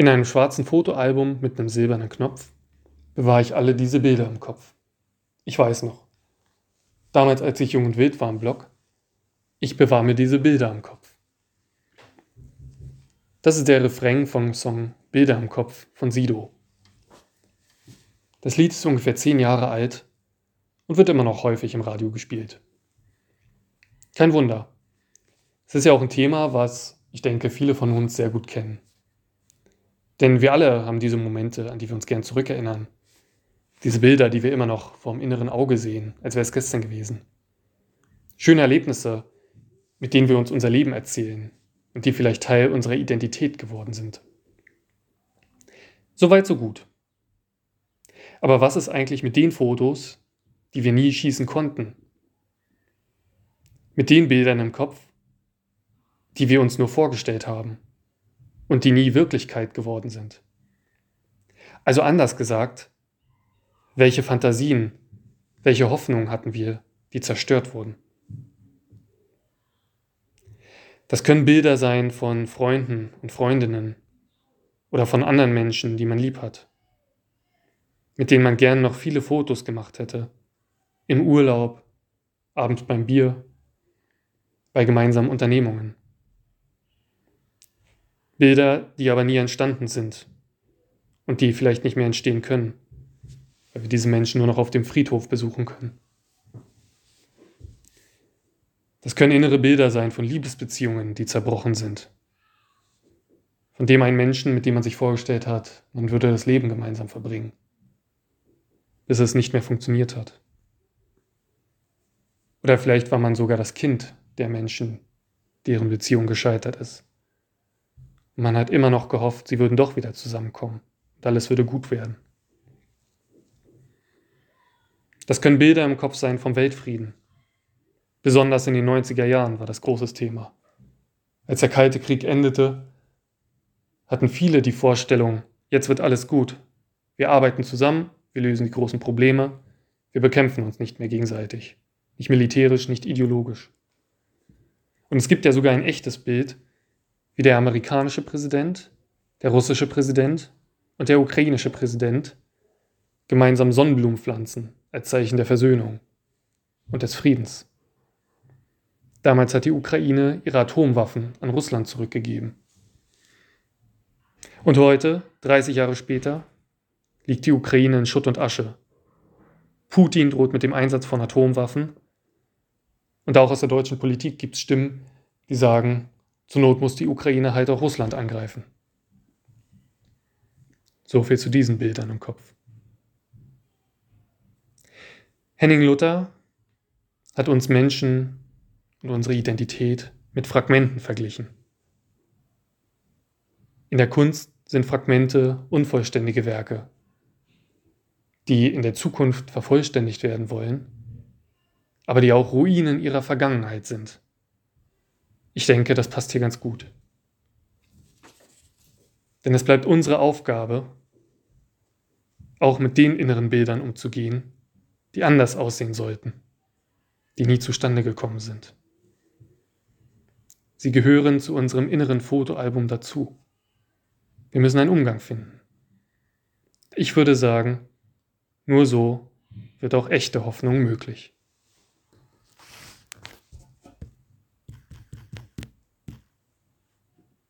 In einem schwarzen Fotoalbum mit einem silbernen Knopf bewahre ich alle diese Bilder im Kopf. Ich weiß noch. Damals, als ich jung und wild war im Blog, ich bewahre mir diese Bilder im Kopf. Das ist der Refrain vom Song Bilder im Kopf von Sido. Das Lied ist ungefähr zehn Jahre alt und wird immer noch häufig im Radio gespielt. Kein Wunder. Es ist ja auch ein Thema, was ich denke, viele von uns sehr gut kennen. Denn wir alle haben diese Momente, an die wir uns gern zurückerinnern. Diese Bilder, die wir immer noch vorm inneren Auge sehen, als wäre es gestern gewesen. Schöne Erlebnisse, mit denen wir uns unser Leben erzählen und die vielleicht Teil unserer Identität geworden sind. Soweit, so gut. Aber was ist eigentlich mit den Fotos, die wir nie schießen konnten? Mit den Bildern im Kopf, die wir uns nur vorgestellt haben? Und die nie Wirklichkeit geworden sind. Also anders gesagt, welche Fantasien, welche Hoffnungen hatten wir, die zerstört wurden? Das können Bilder sein von Freunden und Freundinnen oder von anderen Menschen, die man lieb hat, mit denen man gern noch viele Fotos gemacht hätte, im Urlaub, abends beim Bier, bei gemeinsamen Unternehmungen. Bilder, die aber nie entstanden sind und die vielleicht nicht mehr entstehen können, weil wir diese Menschen nur noch auf dem Friedhof besuchen können. Das können innere Bilder sein von Liebesbeziehungen, die zerbrochen sind. Von dem einen Menschen, mit dem man sich vorgestellt hat, man würde das Leben gemeinsam verbringen, bis es nicht mehr funktioniert hat. Oder vielleicht war man sogar das Kind der Menschen, deren Beziehung gescheitert ist. Man hat immer noch gehofft, sie würden doch wieder zusammenkommen und alles würde gut werden. Das können Bilder im Kopf sein vom Weltfrieden. Besonders in den 90er Jahren war das großes Thema. Als der Kalte Krieg endete, hatten viele die Vorstellung, jetzt wird alles gut. Wir arbeiten zusammen, wir lösen die großen Probleme, wir bekämpfen uns nicht mehr gegenseitig. Nicht militärisch, nicht ideologisch. Und es gibt ja sogar ein echtes Bild, wie der amerikanische Präsident, der russische Präsident und der ukrainische Präsident gemeinsam Sonnenblumen pflanzen als Zeichen der Versöhnung und des Friedens. Damals hat die Ukraine ihre Atomwaffen an Russland zurückgegeben. Und heute, 30 Jahre später, liegt die Ukraine in Schutt und Asche. Putin droht mit dem Einsatz von Atomwaffen. Und auch aus der deutschen Politik gibt es Stimmen, die sagen, zur Not muss die Ukraine halt auch Russland angreifen. So viel zu diesen Bildern im Kopf. Henning Luther hat uns Menschen und unsere Identität mit Fragmenten verglichen. In der Kunst sind Fragmente unvollständige Werke, die in der Zukunft vervollständigt werden wollen, aber die auch Ruinen ihrer Vergangenheit sind. Ich denke, das passt hier ganz gut. Denn es bleibt unsere Aufgabe, auch mit den inneren Bildern umzugehen, die anders aussehen sollten, die nie zustande gekommen sind. Sie gehören zu unserem inneren Fotoalbum dazu. Wir müssen einen Umgang finden. Ich würde sagen, nur so wird auch echte Hoffnung möglich.